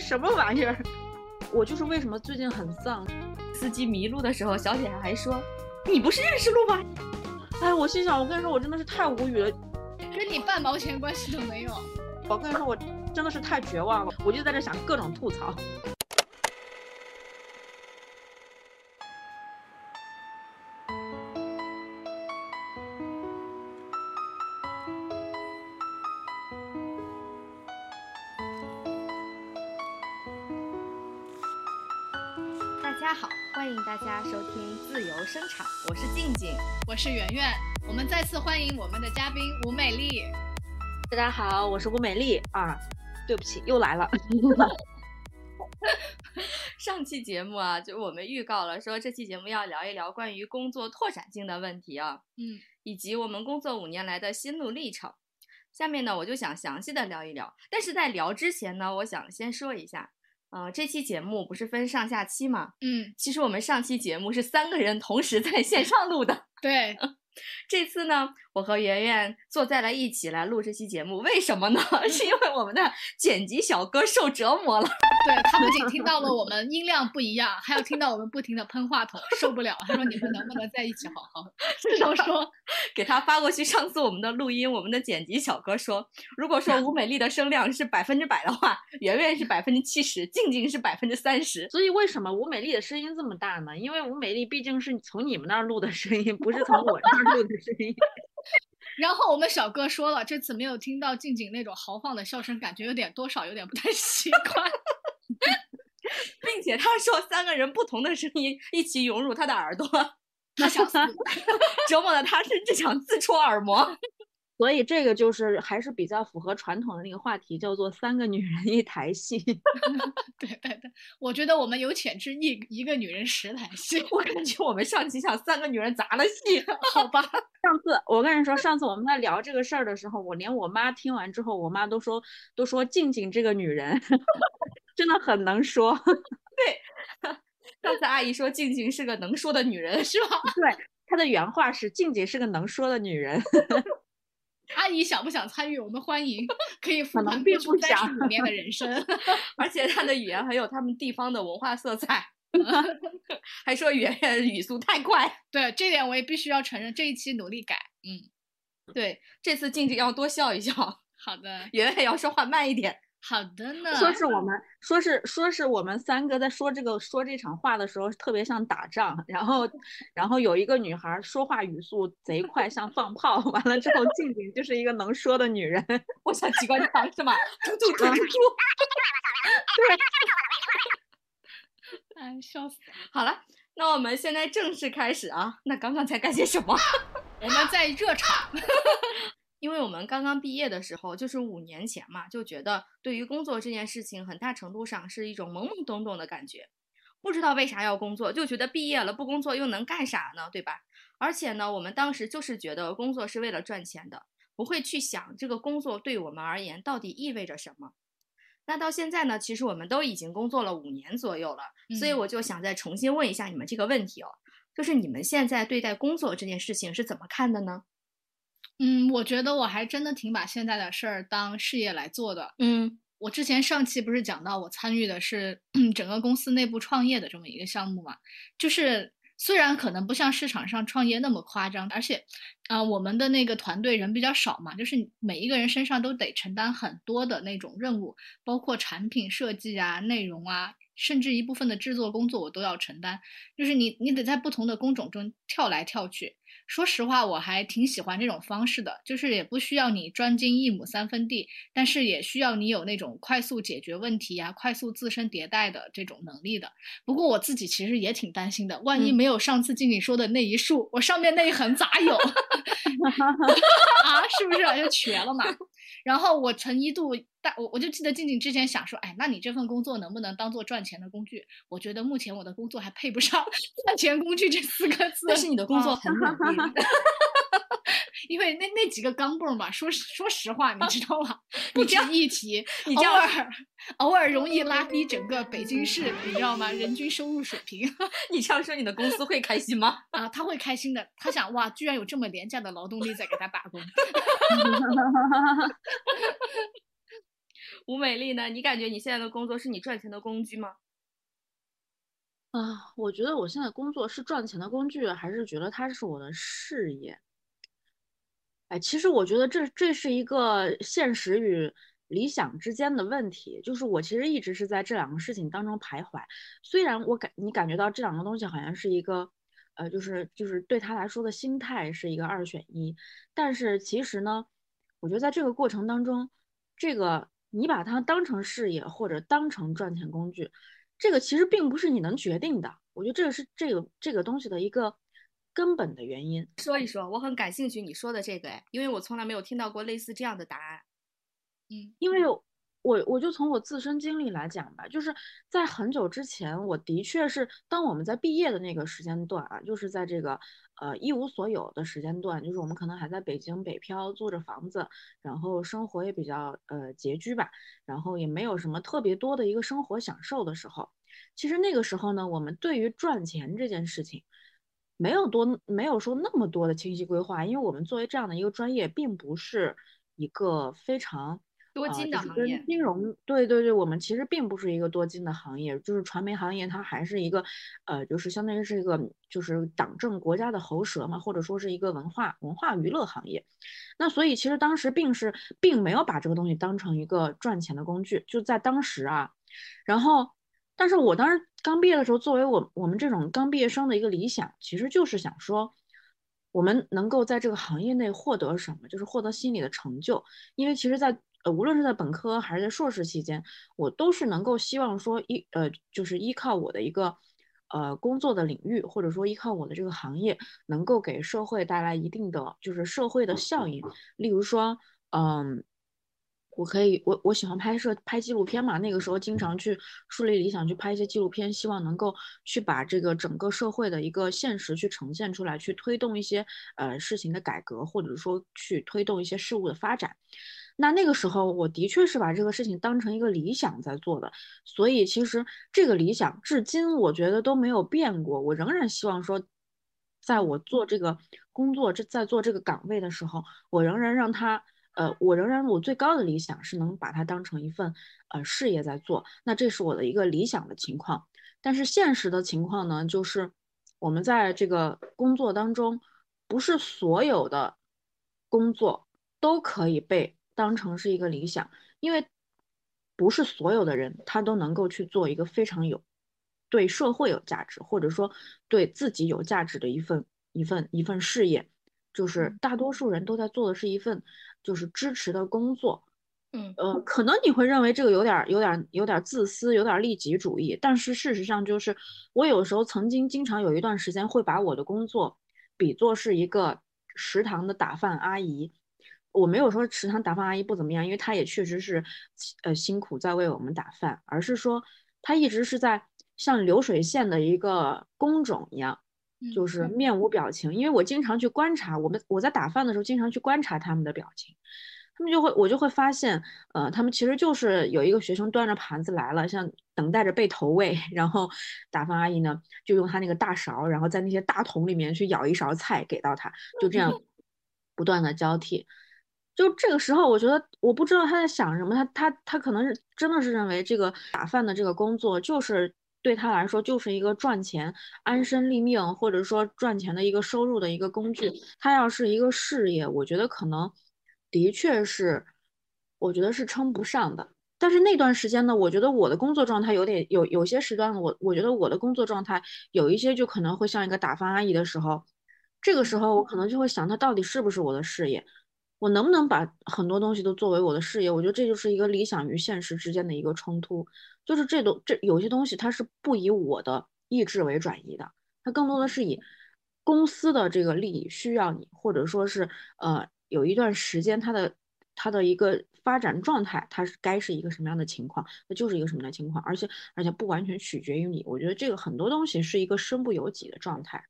什么玩意儿？我就是为什么最近很丧，司机迷路的时候，小姐姐还说：“你不是认识路吗？”哎，我心想，我跟你说，我真的是太无语了，跟你半毛钱关系都没有。我跟你说，我真的是太绝望了，我就在这想各种吐槽。是圆圆，我们再次欢迎我们的嘉宾吴美丽。大家好，我是吴美丽啊，对不起，又来了。上期节目啊，就我们预告了，说这期节目要聊一聊关于工作拓展性的问题啊，嗯，以及我们工作五年来的心路历程。下面呢，我就想详细的聊一聊，但是在聊之前呢，我想先说一下。呃，这期节目不是分上下期嘛？嗯，其实我们上期节目是三个人同时在线上录的。对，这次呢，我和圆圆坐在了一起来录这期节目，为什么呢？是因为我们的剪辑小哥受折磨了。对他不仅听到了我们音量不一样，还要听到我们不停的喷话筒，受不了。他说：“你们能不能在一起好好？”至少说给他发过去。上次我们的录音，我们的剪辑小哥说，如果说吴美丽的声量是百分之百的话，圆圆是百分之七十，静静是百分之三十。所以为什么吴美丽的声音这么大呢？因为吴美丽毕竟是从你们那儿录的声音，不是从我这儿录的声音。然后我们小哥说了，这次没有听到静静那种豪放的笑声，感觉有点多少有点不太习惯。并且他说，三个人不同的声音一起涌入他的耳朵，他想死，折磨的他甚至想自戳耳膜。所以这个就是还是比较符合传统的那个话题，叫做“三个女人一台戏”。对对对，我觉得我们有潜质一一个女人十台戏。我感觉我们上期像三个女人砸了戏，好吧？上次我跟你说，上次我们在聊这个事儿的时候，我连我妈听完之后，我妈都说都说静静这个女人真的很能说。对，上次阿姨说静静是个能说的女人，是吧？对，她的原话是静静是个能说的女人。阿姨想不想参与？我们欢迎，可以赋能并不想。五年的人生，而且他的语言很有他们地方的文化色彩。还说圆圆 语速太快，对这点我也必须要承认，这一期努力改。嗯，对，这次静静要多笑一笑。好的，圆圆要说话慢一点。好的呢。说是我们，说是说是我们三个在说这个说这场话的时候，特别像打仗。然后，然后有一个女孩说话语速贼快，像放炮。完了之后，静静就是一个能说的女人。我想机关枪是吗？突突突突突。对。哎，笑死！好了，那我们现在正式开始啊。那刚刚才干些什么？我们在热场。因为我们刚刚毕业的时候，就是五年前嘛，就觉得对于工作这件事情，很大程度上是一种懵懵懂懂的感觉，不知道为啥要工作，就觉得毕业了不工作又能干啥呢？对吧？而且呢，我们当时就是觉得工作是为了赚钱的，不会去想这个工作对我们而言到底意味着什么。那到现在呢，其实我们都已经工作了五年左右了，所以我就想再重新问一下你们这个问题哦，就是你们现在对待工作这件事情是怎么看的呢？嗯，我觉得我还真的挺把现在的事儿当事业来做的。嗯，我之前上期不是讲到我参与的是 整个公司内部创业的这么一个项目嘛？就是虽然可能不像市场上创业那么夸张，而且，啊，我们的那个团队人比较少嘛，就是每一个人身上都得承担很多的那种任务，包括产品设计啊、内容啊，甚至一部分的制作工作我都要承担。就是你，你得在不同的工种中跳来跳去。说实话，我还挺喜欢这种方式的，就是也不需要你专精一亩三分地，但是也需要你有那种快速解决问题呀、快速自身迭代的这种能力的。不过我自己其实也挺担心的，万一没有上次静静说的那一竖，我上面那一横咋有？啊，是不是就瘸了嘛？然后我曾一度大，我我就记得静静之前想说，哎，那你这份工作能不能当做赚钱的工具？我觉得目前我的工作还配不上 赚钱工具这四个字。但是你的工作很努力，因为那那几个钢镚嘛，说说实话，你知道吗？不值一提，你这偶尔偶尔容易拉低整个北京市，你知道吗？人均收入水平。你这样说，你的公司会开心吗？啊，他会开心的。他想，哇，居然有这么廉价的劳动力在给他打工。吴美丽呢？你感觉你现在的工作是你赚钱的工具吗？啊，我觉得我现在工作是赚钱的工具，还是觉得它是我的事业？哎，其实我觉得这这是一个现实与理想之间的问题，就是我其实一直是在这两个事情当中徘徊。虽然我感你感觉到这两个东西好像是一个，呃，就是就是对他来说的心态是一个二选一，但是其实呢，我觉得在这个过程当中，这个你把它当成事业或者当成赚钱工具。这个其实并不是你能决定的，我觉得这个是这个这个东西的一个根本的原因。说一说，我很感兴趣你说的这个，哎，因为我从来没有听到过类似这样的答案。嗯，因为我我就从我自身经历来讲吧，就是在很久之前，我的确是当我们在毕业的那个时间段啊，就是在这个呃一无所有的时间段，就是我们可能还在北京北漂，租着房子，然后生活也比较呃拮据吧。然后也没有什么特别多的一个生活享受的时候，其实那个时候呢，我们对于赚钱这件事情，没有多没有说那么多的清晰规划，因为我们作为这样的一个专业，并不是一个非常多金的行业。金融对对对，我们其实并不是一个多金的行业，就是传媒行业，它还是一个呃，就是相当于是一个就是党政国家的喉舌嘛，或者说是一个文化文化娱乐行业。那所以其实当时并是并没有把这个东西当成一个赚钱的工具，就在当时啊。然后，但是我当时刚毕业的时候，作为我我们这种刚毕业生的一个理想，其实就是想说，我们能够在这个行业内获得什么，就是获得心理的成就。因为其实，在呃无论是在本科还是在硕士期间，我都是能够希望说依呃就是依靠我的一个。呃，工作的领域，或者说依靠我的这个行业，能够给社会带来一定的就是社会的效应。例如说，嗯，我可以，我我喜欢拍摄拍纪录片嘛，那个时候经常去树立理想，去拍一些纪录片，希望能够去把这个整个社会的一个现实去呈现出来，去推动一些呃事情的改革，或者说去推动一些事物的发展。那那个时候，我的确是把这个事情当成一个理想在做的，所以其实这个理想至今我觉得都没有变过。我仍然希望说，在我做这个工作、这在做这个岗位的时候，我仍然让他，呃，我仍然我最高的理想是能把它当成一份呃事业在做。那这是我的一个理想的情况，但是现实的情况呢，就是我们在这个工作当中，不是所有的工作都可以被。当成是一个理想，因为不是所有的人他都能够去做一个非常有对社会有价值，或者说对自己有价值的一份一份一份事业。就是大多数人都在做的是一份就是支持的工作。嗯呃，可能你会认为这个有点有点有点自私，有点利己主义。但是事实上，就是我有时候曾经经常有一段时间会把我的工作比作是一个食堂的打饭阿姨。我没有说食堂打饭阿姨不怎么样，因为她也确实是，呃，辛苦在为我们打饭，而是说她一直是在像流水线的一个工种一样，就是面无表情。因为我经常去观察我们，我在打饭的时候经常去观察他们的表情，他们就会，我就会发现，呃，他们其实就是有一个学生端着盘子来了，像等待着被投喂，然后打饭阿姨呢就用她那个大勺，然后在那些大桶里面去舀一勺菜给到他，就这样 不断的交替。就这个时候，我觉得我不知道他在想什么，他他他可能是真的是认为这个打饭的这个工作就是对他来说就是一个赚钱、安身立命，或者说赚钱的一个收入的一个工具。他要是一个事业，我觉得可能的确是，我觉得是称不上的。但是那段时间呢，我觉得我的工作状态有点有有些时段，我我觉得我的工作状态有一些就可能会像一个打饭阿姨的时候，这个时候我可能就会想，他到底是不是我的事业？我能不能把很多东西都作为我的事业？我觉得这就是一个理想与现实之间的一个冲突。就是这都这有些东西它是不以我的意志为转移的，它更多的是以公司的这个利益需要你，或者说是呃有一段时间它的它的一个发展状态，它是该是一个什么样的情况，那就是一个什么样的情况，而且而且不完全取决于你。我觉得这个很多东西是一个身不由己的状态。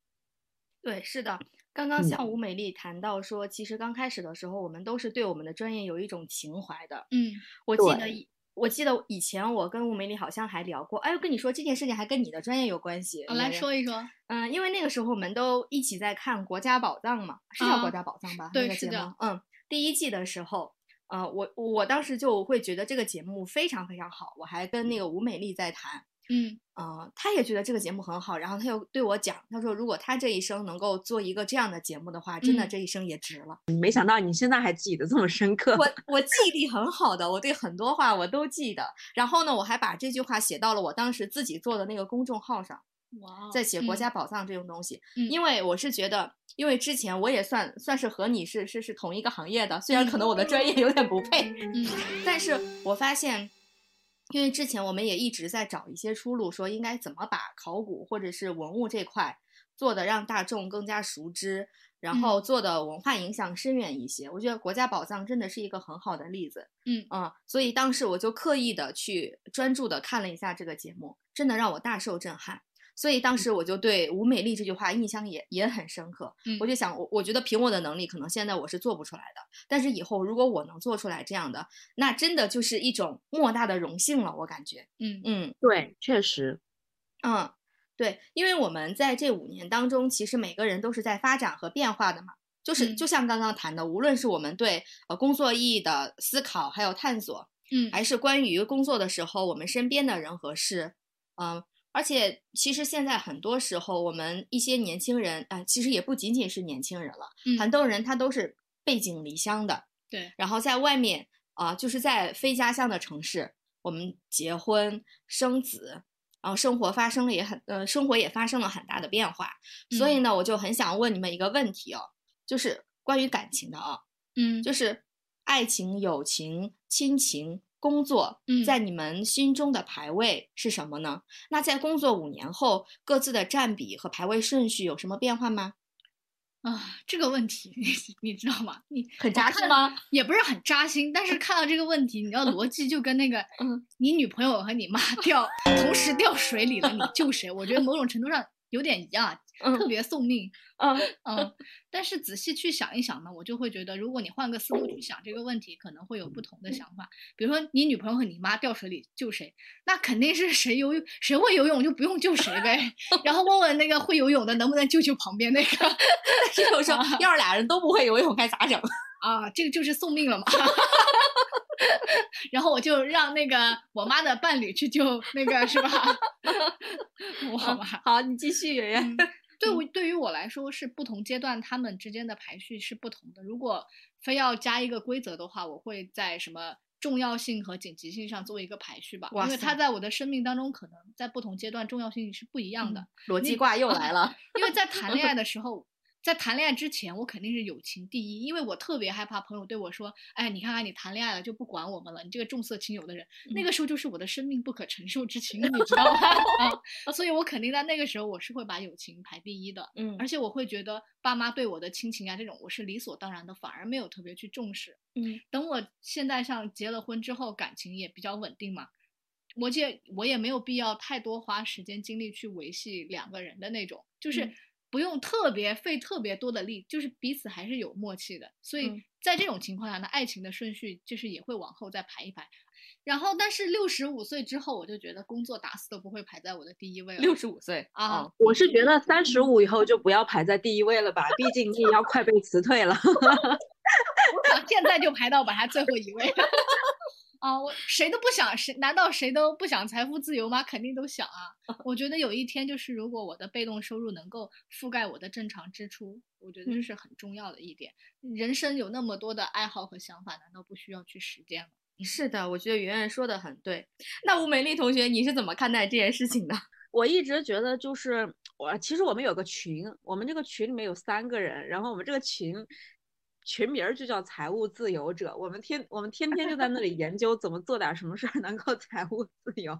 对，是的。刚刚像吴美丽谈到说，其实刚开始的时候，我们都是对我们的专业有一种情怀的。嗯，我记得，我记得以前我跟吴美丽好像还聊过。哎，我跟你说这件事情还跟你的专业有关系。我来说一说。嗯，因为那个时候我们都一起在看《国家宝藏》嘛，是叫《国家宝藏》吧？对，是的。嗯，第一季的时候，呃，我我当时就会觉得这个节目非常非常好，我还跟那个吴美丽在谈，嗯呃，他也觉得这个节目很好，然后他又对我讲，他说如果他这一生能够做一个这样的节目的话，真的嗯这一生也值了。没想到你现在还记得这么深刻。我我记忆力很好的，我对很多话我都记得。然后呢，我还把这句话写到了我当时自己做的那个公众号上，哇在写国嗯家宝藏这种东西。嗯因为我是觉得，因为之前我也算算是和你是是是同一个行业的，虽然可能我的专业有点不配，嗯但是我发现，因为之前我们也一直在找一些出路，说应该怎么把考古或者是文物这块做的让大众更加熟知，然嗯后做的文化影响深远一些。我觉得国家宝藏真的是一个很好的例子。嗯啊、所以当时我就刻意的去专注的看了一下这个节目，真的让我大受震撼。所以当时我就对吴美丽这句话印象也也很深刻。嗯。我就想，我我觉得凭我的能力，可能现在我是做不出来的，但是以后如果我能做出来这样的，那真的就是一种莫大的荣幸了。我感觉，嗯。嗯。对，确实，嗯，对，因为我们在这五年当中，其实每个人都是在发展和变化的嘛。就是嗯。就像刚刚谈的，无论是我们对呃工作意义的思考还有探索，嗯。还是关于工作的时候我们身边的人和事，嗯，而且其实现在很多时候我们一些年轻人，啊、其实也不仅仅是年轻人了，嗯。很多人他都是背井离乡的，对。然后在外面啊、就是在非家乡的城市，我们结婚生子。然后生活发生了也很呃，生活也发生了很大的变化，所以嗯。呢，我就很想问你们一个问题哦，就是关于感情的啊、嗯。就是爱情、友情、亲情、工作，嗯在你们心中的排位是什么呢？那在工作五年后，各自的占比和排位顺序有什么变化吗？啊，这个问题你 你知道吗？你很扎心吗？也不是很扎心，但是看到这个问题，你的逻辑就跟那个，嗯，你女朋友和你妈 掉同时掉水里了，你救谁？我觉得某种程度上有点一样，特嗯别送命。嗯嗯，但是仔细去想一想呢，我就会觉得，如果你换个思路去想这个问题，可能会有不同的想法。比如说，你女朋友和你妈掉水里救谁，那肯定是谁游泳谁会游泳就不用救谁呗。然后问问那个会游泳的能不能救救旁边那个 但是有时候要是俩人都不会游泳，该咋整？啊，这个就是送命了嘛。然后我就让那个我妈的伴侣去救那个是吧？我好吧。好，你继续，圆圆。嗯对我对于我来说，是不同阶段他们之间的排序是不同的。如果非要加一个规则的话，我会在什么重要性和紧急性上做一个排序吧，因为它在我的生命当中可能在不同阶段重要性是不一样的。逻辑挂又来了。因为在谈恋爱的时候，在谈恋爱之前，我肯定是友情第一，因为我特别害怕朋友对我说：“哎，你看看你谈恋爱了就不管我们了，你这个重色轻友的人。那嗯个时候就是我的生命不可承受之轻，你知道吗？啊，所以我肯定在那个时候我是会把友情排第一的。嗯而且我会觉得爸妈对我的亲情啊这种我是理所当然的，反而没有特别去重视。嗯等我现在像结了婚之后，感情也比较稳定嘛，我也我也没有必要太多花时间精力去维系两个人的那种，就是嗯不用特别费特别多的力，就是彼此还是有默契的。所以嗯在这种情况下呢，爱情的顺序就是也会往后再排一排。然后，但是六十五岁之后，我就觉得工作打死都不会排在我的第一位了。六十五岁啊嗯我是觉得三十五以后就不要排在第一位了吧，毕竟你也要快被辞退了。我想现在就排到把他最后一位。啊，我谁都不想，谁难道谁都不想财富自由吗？肯定都想啊。我觉得有一天，就是如果我的被动收入能够覆盖我的正常支出，我觉得这嗯是很重要的一点。人生有那么多的爱好和想法，难道不需要去实践吗？是的，我觉得圆圆说的很对。那吴美丽同学，你是怎么看待这件事情的？我一直觉得就是我，其实我们有个群，我们这个群里面有三个人，然后我们这个群群名就叫财务自由者，我们天我们天天就在那里研究怎么做点什么事儿能够 财务自由。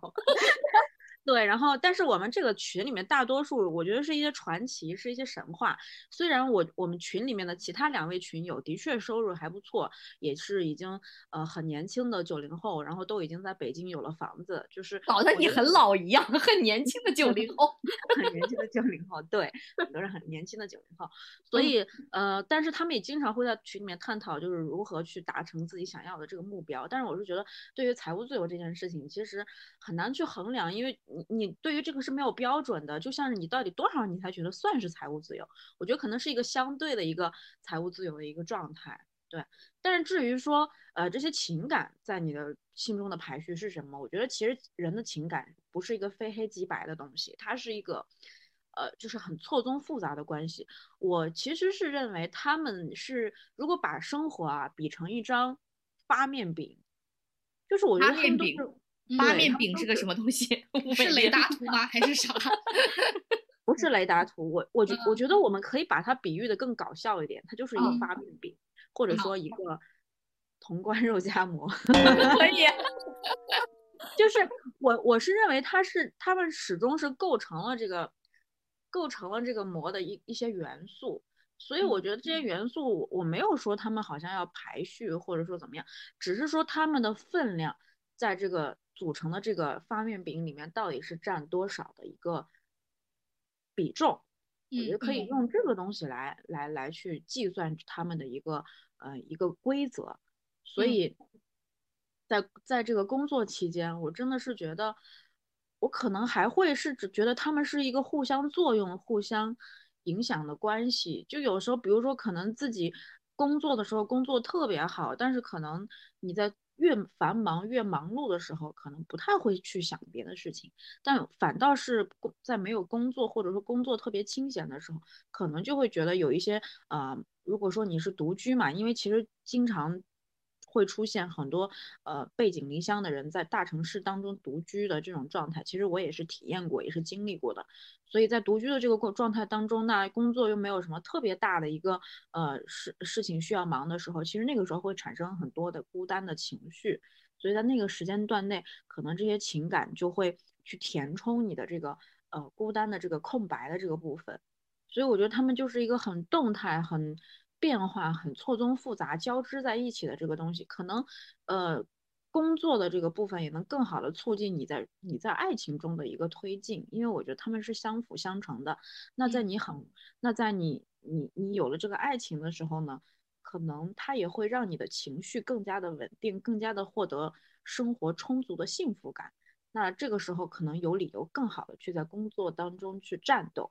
对，然后但是我们这个群里面大多数，我觉得是一些传奇，是一些神话。虽然我我们群里面的其他两位群友的确收入还不错，也是已经呃很年轻的九零后，然后都已经在北京有了房子，就是搞得你很老一样，很年轻的九零后。很年轻的九零后，对，很多人很年轻的九零后，所嗯以呃，但是他们也经常会在群里面探讨，就是如何去达成自己想要的这个目标。但是我是觉得，对于财务自由这件事情，其实很难去衡量，因为你你对于这个是没有标准的，就像是你到底多少你才觉得算是财务自由？我觉得可能是一个相对的一个财务自由的一个状态。对，但是至于说，呃，这些情感在你的心中的排序是什么？我觉得其实人的情感不是一个非黑即白的东西，它是一个，呃，就是很错综复杂的关系。我其实是认为他们是，如果把生活啊比成一张八面饼，就是我觉得八面饼，八面饼是个什么东西？是雷达图吗？还是啥？不是雷达图，我我觉我觉得我们可以把它比喻的更搞笑一点，它就是一个八面饼。或者说一个潼关肉夹馍，可以，就是我我是认为它是他们始终是构成了这个构成了这个馍的一一些元素，所以我觉得这些元素我没有说他们好像要排序或者说怎么样，只是说他们的分量在这个组成的这个发面饼里面到底是占多少的一个比重。我觉得可以用这个东西来来来去计算他们的一个呃一个规则，所以，在在这个工作期间，我真的是觉得，我可能还会是只觉得他们是一个互相作用、互相影响的关系。就有时候，比如说可能自己工作的时候工作特别好，但是可能你在。越繁忙越忙碌的时候，可能不太会去想别的事情，但反倒是在没有工作或者说工作特别清闲的时候，可能就会觉得有一些啊，如果说你是独居嘛，因为其实经常。会出现很多呃背井离乡的人在大城市当中独居的这种状态，其实我也是体验过，也是经历过的。所以在独居的这个过状态当中，那工作又没有什么特别大的一个呃事事情需要忙的时候，其实那个时候会产生很多的孤单的情绪。所以在那个时间段内，可能这些情感就会去填充你的这个呃孤单的这个空白的这个部分。所以我觉得他们就是一个很动态很。变化很错综复杂、交织在一起的这个东西，可能，呃，工作的这个部分也能更好的促进你在你在爱情中的一个推进，因为我觉得他们是相辅相成的。那在你很，那在你你你有了这个爱情的时候呢，可能它也会让你的情绪更加的稳定，更加的获得生活充足的幸福感。那这个时候可能有理由更好的去在工作当中去战斗。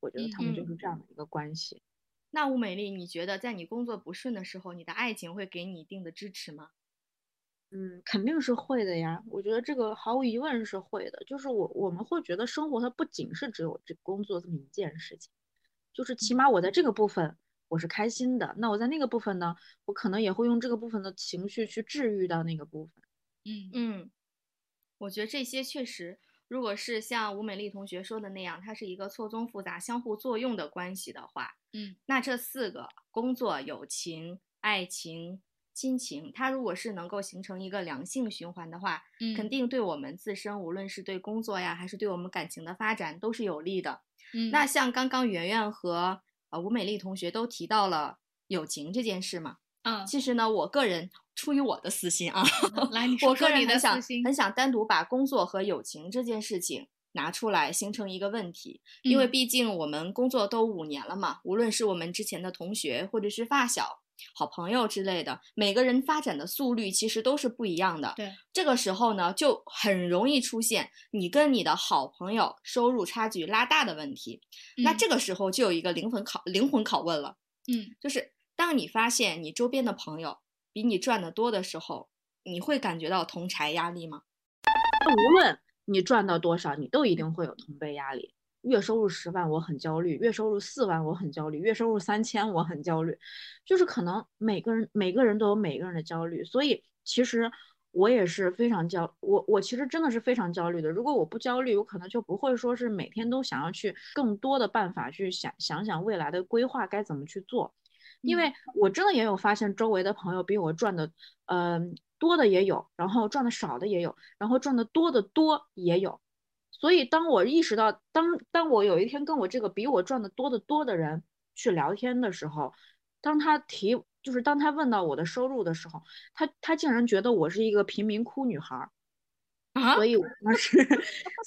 我觉得他们就是这样的一个关系。那吴美丽，你觉得在你工作不顺的时候，你的爱情会给你一定的支持吗？嗯，肯定是会的呀。我觉得这个毫无疑问是会的。就是我我们会觉得生活它不仅是只有这工作这么一件事情，就是起码我在这个部分我是开心的，那我在那个部分呢，我可能也会用这个部分的情绪去治愈到那个部分。嗯嗯，我觉得这些确实。如果是像吴美丽同学说的那样，它是一个错综复杂、相互作用的关系的话，嗯，那这四个工作、友情、爱情、亲情，它如果是能够形成一个良性循环的话，嗯，肯定对我们自身，无论是对工作呀，还是对我们感情的发展，都是有利的。嗯，那像刚刚圆圆和呃吴美丽同学都提到了友情这件事嘛，嗯，其实呢，我个人。出于我的私心啊，来，你说说你的私心。很想单独把工作和友情这件事情拿出来，形成一个问题。因为毕竟我们工作都五年了嘛，无论是我们之前的同学，或者是发小、好朋友之类的，每个人发展的速率其实都是不一样的。对，这个时候呢，就很容易出现你跟你的好朋友收入差距拉大的问题。那这个时候就有一个灵魂拷灵魂拷问了，嗯，就是当你发现你周边的朋友。比你赚的多的时候，你会感觉到同柴压力吗？无论你赚到多少，你都一定会有同辈压力。月收入十万，我很焦虑；月收入四万，我很焦虑；月收入三千，我很焦虑。就是可能每个人每个人都有每个人的焦虑，所以其实我也是非常焦，我我其实真的是非常焦虑的。如果我不焦虑，我可能就不会说是每天都想要去更多的办法去想想想未来的规划该怎么去做。因为我真的也有发现，周围的朋友比我赚的，嗯，多的也有，然后赚的少的也有，然后赚的多的多也有。所以当我意识到，当当我有一天跟我这个比我赚的多的多的人去聊天的时候，当他提，就是当他问到我的收入的时候，他他竟然觉得我是一个贫民窟女孩。所以我当时，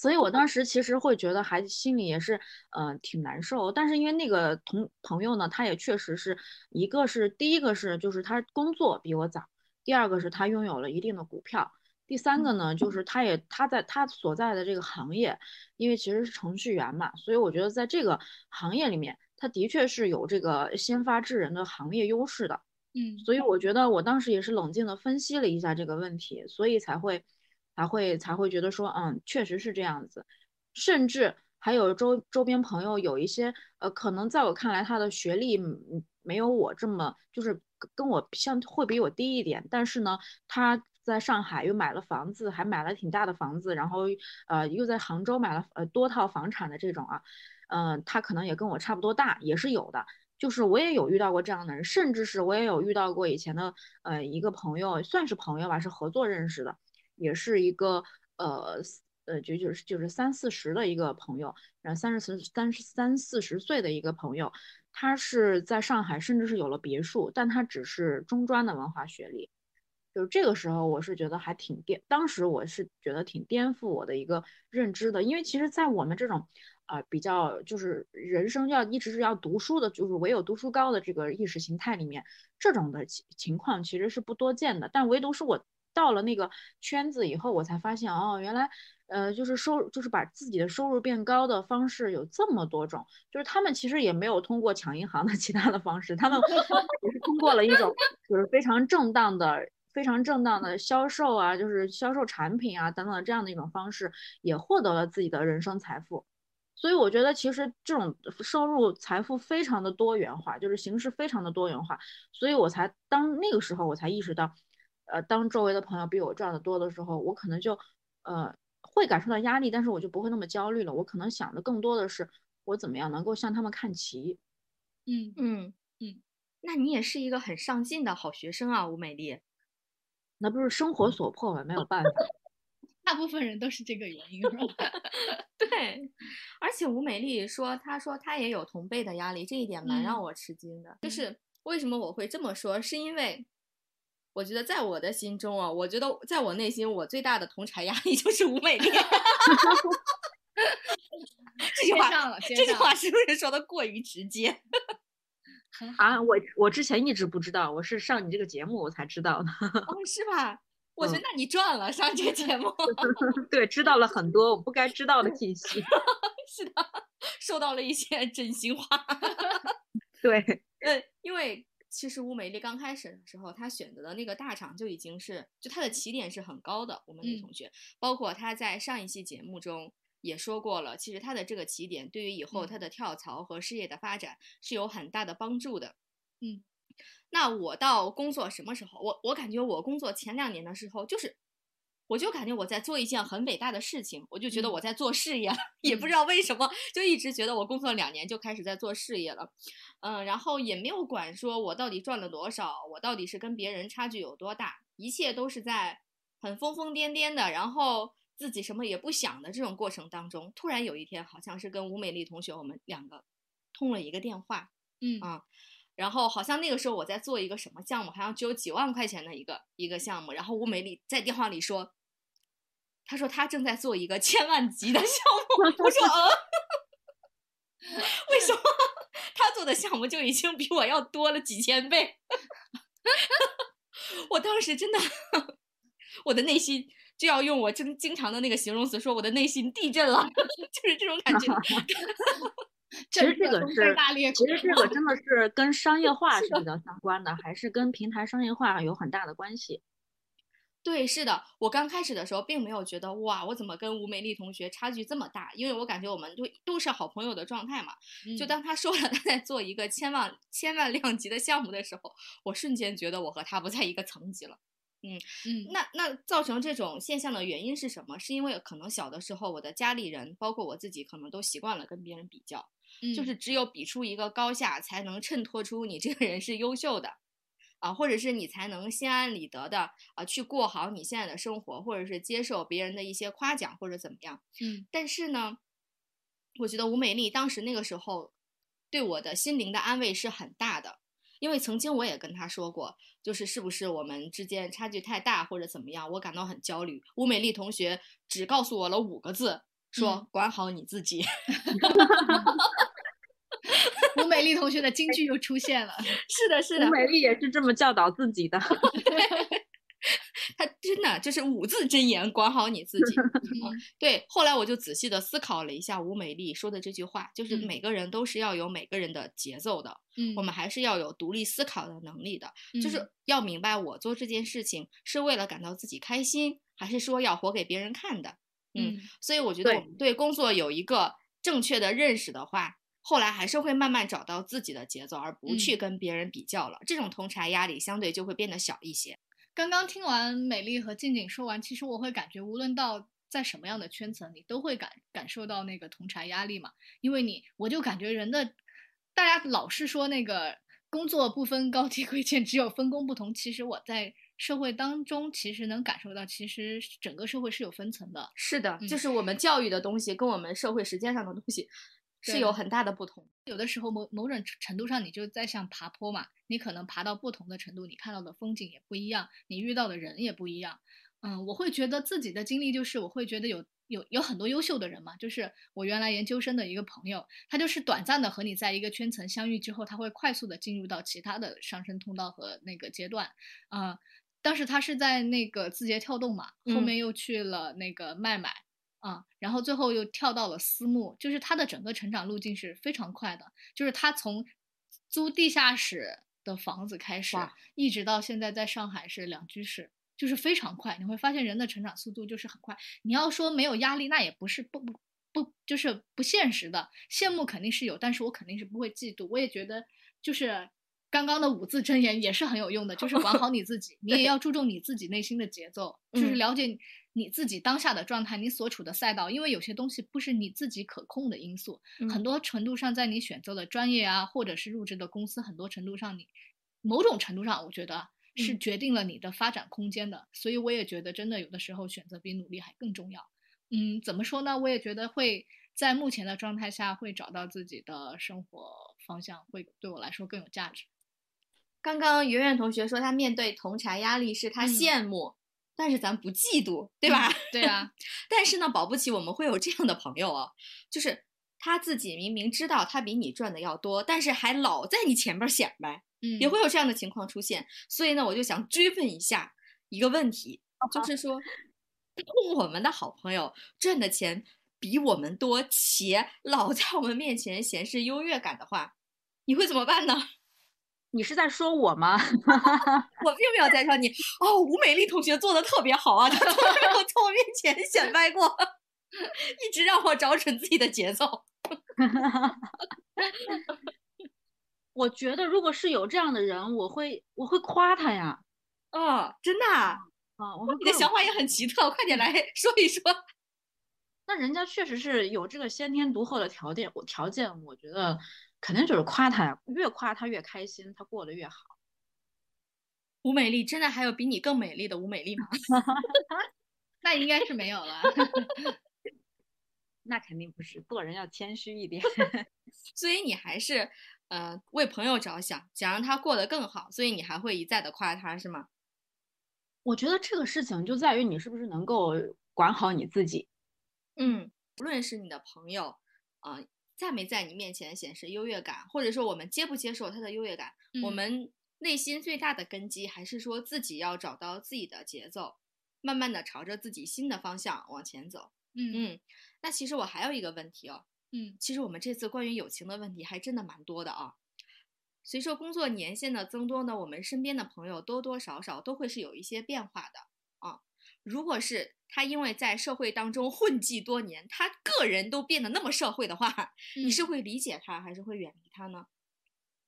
所以我当时其实会觉得还心里也是，嗯，挺难受。但是因为那个同朋友呢，他也确实是一个是第一个是就是他工作比我早，第二个是他拥有了一定的股票，第三个呢就是他也他在他所在的这个行业，因为其实是程序员嘛，所以我觉得在这个行业里面，他的确是有这个先发制人的行业优势的。嗯，所以我觉得我当时也是冷静的分析了一下这个问题，所以才会才会才会觉得说，嗯，确实是这样子，甚至还有周周边朋友有一些，呃，可能在我看来他的学历没有我这么，就是跟我相会比我低一点，但是呢，他在上海又买了房子，还买了挺大的房子，然后呃又在杭州买了呃多套房产的这种啊，嗯，他可能也跟我差不多大，也是有的。就是我也有遇到过这样的人，甚至是我也有遇到过以前的呃一个朋友，算是朋友吧，是合作认识的，也是一个呃呃就就是就是三四十的一个朋友，然后三十三十三四十岁的一个朋友，他是在上海，甚至是有了别墅，但他只是中专的文化学历，就是这个时候我是觉得还挺颠，当时我是觉得挺颠覆我的一个认知的，因为其实，在我们这种。啊，比较就是人生要一直是要读书的，就是唯有读书高的这个意识形态里面，这种的情情况其实是不多见的。但唯独是我到了那个圈子以后，我才发现哦，原来呃，就是收就是把自己的收入变高的方式有这么多种，就是他们其实也没有通过抢银行的 其他的方式，他们也是通过了一种就是非常正当的、非常正当的销售啊，就是销售产品啊等等这样的一种方式，也获得了自己的人生财富。所以我觉得，其实这种收入财富非常的多元化，就是形式非常的多元化。所以我才当那个时候，我才意识到，呃，当周围的朋友比我赚的多的时候，我可能就，呃，会感受到压力，但是我就不会那么焦虑了。我可能想的更多的是，我怎么样能够向他们看齐。嗯嗯嗯，那你也是一个很上进的好学生啊，吴美丽。那不是生活所迫吗？没有办法。大部分人都是这个原因，对。而且吴美丽说，她说她也有同辈的压力，这一点蛮让我吃惊的。就是为什么我会这么说，是因为我觉得在我的心中啊，我觉得在我内心，我最大的同产压力就是吴美丽。这句话，这句话是不是说的过于直接？啊，我我之前一直不知道，我是上你这个节目我才知道的。哦，是吧？我觉得那你赚了上这个节目，对，知道了很多我不该知道的信息。是的，受到了一些真心话。对，嗯，因为其实吴美丽刚开始的时候，她选择的那个大厂就已经是，就她的起点是很高的。我们女同学，包括她在上一期节目中也说过了，其实她的这个起点对于以后她的跳槽和事业的发展是有很大的帮助的。嗯。那我到工作什么时候？我我感觉我工作前两年的时候，就是，我就感觉我在做一件很伟大的事情，我就觉得我在做事业，也不知道为什么，就一直觉得我工作两年就开始在做事业了，嗯，然后也没有管说我到底赚了多少，我到底是跟别人差距有多大，一切都是在很疯疯癫癫的，然后自己什么也不想的这种过程当中，突然有一天，好像是跟吴美丽同学我们两个通了一个电话，嗯啊。然后好像那个时候我在做一个什么项目，好像只有几万块钱的一个一个项目。然后吴美丽在电话里说：“他说他正在做一个千万级的项目。”我说：“呃，为什么他做的项目就已经比我要多了几千倍？”我当时真的，我的内心就要用我经经常的那个形容词说，我的内心地震了，就是这种感觉。其实这个是，其实这个真的是跟商业 化是比较相关的，还是跟平台商业化有很大的关系。对，是的，我刚开始的时候并没有觉得哇，我怎么跟吴美丽同学差距这么大？因为我感觉我们都都是好朋友的状态嘛。就当他说了他在做一个千万千万量级的项目的时候，我瞬间觉得我和他不在一个层级了。嗯嗯，那那造成这种现象的原因是什么？是因为可能小的时候我的家里人，包括我自己，可能都习惯了跟别人比较。就是只有比出一个高下，才能衬托出你这个人是优秀的，啊，或者是你才能心安理得的啊去过好你现在的生活，或者是接受别人的一些夸奖或者怎么样。嗯，但是呢，我觉得吴美丽当时那个时候对我的心灵的安慰是很大的，因为曾经我也跟她说过，就是是不是我们之间差距太大或者怎么样，我感到很焦虑。吴美丽同学只告诉我了五个字，说管好你自己。吴美丽同学的京剧又出现了。是的，是的，吴美丽也是这么教导自己的。她真的就是五字真言，管好你自己。嗯对，后来我就仔细的思考了一下吴美丽说的这句话，就是嗯每个人都是要有每个人的节奏的，嗯，我们还是要有独立思考的能力的，就嗯是要明白我做这件事情是为了感到自己开心，还是说要活给别人看的。嗯，嗯所以我觉得我们对工作有一个正确的认识的话，后来还是会慢慢找到自己的节奏，而不去嗯跟别人比较了。这种同柴压力相对就会变得小一些。刚刚听完美丽和静静说完，其实我会感觉，无论到在什么样的圈层，你都会感感受到那个同柴压力嘛。因为你，我就感觉人的，大家老是说那个工作不分高低贵贱，只有分工不同。其实我在社会当中，其实能感受到，其实整个社会是有分层的。是的，嗯就是我们教育的东西跟我们社会实践上的东西是有很大的不同。有的时候某某种程度上，你就在像爬坡嘛，你可能爬到不同的程度，你看到的风景也不一样，你遇到的人也不一样。嗯，我会觉得自己的经历就是，我会觉得有有有很多优秀的人嘛，就是我原来研究生的一个朋友，他就是短暂的和你在一个圈层相遇之后，他会快速的进入到其他的上升通道和那个阶段。啊、当时他是在那个字节跳动嘛，后嗯面又去了那个麦麦。啊，然后最后又跳到了私募，就是他的整个成长路径是非常快的，就是他从租地下室的房子开始，一直到现在在上海是两居室，就是非常快。你会发现人的成长速度就是很快。你要说没有压力，那也不是不不不，就是不现实的。羡慕肯定是有，但是我肯定是不会嫉妒。我也觉得就是。刚刚的五字真言也是很有用的，就是管好你自己，你也要注重你自己内心的节奏，就是嗯了解你自己当下的状态，你所处的赛道，因为有些东西不是你自己可控的因素，很嗯多程度上在你选择的专业啊，或者是入职的公司，很多程度上你某种程度上，我觉得是嗯决定了你的发展空间的。所以我也觉得，真的有的时候选择比努力还更重要。嗯，怎么说呢？我也觉得会在目前的状态下会找到自己的生活方向，会对我来说更有价值。刚刚圆圆同学说，他面对同柴压力是他嗯羡慕，但是咱不嫉妒，对吧？嗯对啊，但是呢，保不齐我们会有这样的朋友啊，就是他自己明明知道他比你赚的要多，但是还老在你前边显摆，嗯，也会有这样的情况出现。所以呢，我就想追问一下一个问题，就是说，当我们的好朋友赚的钱比我们多，且老在我们面前显示优越感的话，你会怎么办呢？你是在说我吗？我并没有在说你哦，吴美丽同学做的特别好啊，她从来没有在我面前显摆过，一直让我找准自己的节奏。我觉得如果是有这样的人，我会我会夸他呀。哦，真的啊，啊，你的想法也很奇特，快点来说一说。那人家确实是有这个先天独厚的条件，我条件我觉得肯定就是夸他呀，越夸他越开心，他过得越好。吴美丽真的还有比你更美丽的吴美丽吗？那应该是没有了。那肯定不是，做人要谦虚一点。所以你还是呃为朋友着想，想让他过得更好，所以你还会一再的夸他，是吗？我觉得这个事情就在于你是不是能够管好你自己。嗯，无论是你的朋友，啊、在没在你面前显示优越感，或者说我们接不接受他的优越感，我嗯们内心最大的根基还是说自己要找到自己的节奏，慢慢的朝着自己新的方向往前走。嗯嗯，那其实我还有一个问题哦，嗯其实我们这次关于友情的问题还真的蛮多的啊。随着工作年限的增多呢，我们身边的朋友多多少少都会是有一些变化的啊。如果是他因为在社会当中混迹多年，他个人都变得那么社会的话，你是嗯会理解他还是会远离他呢？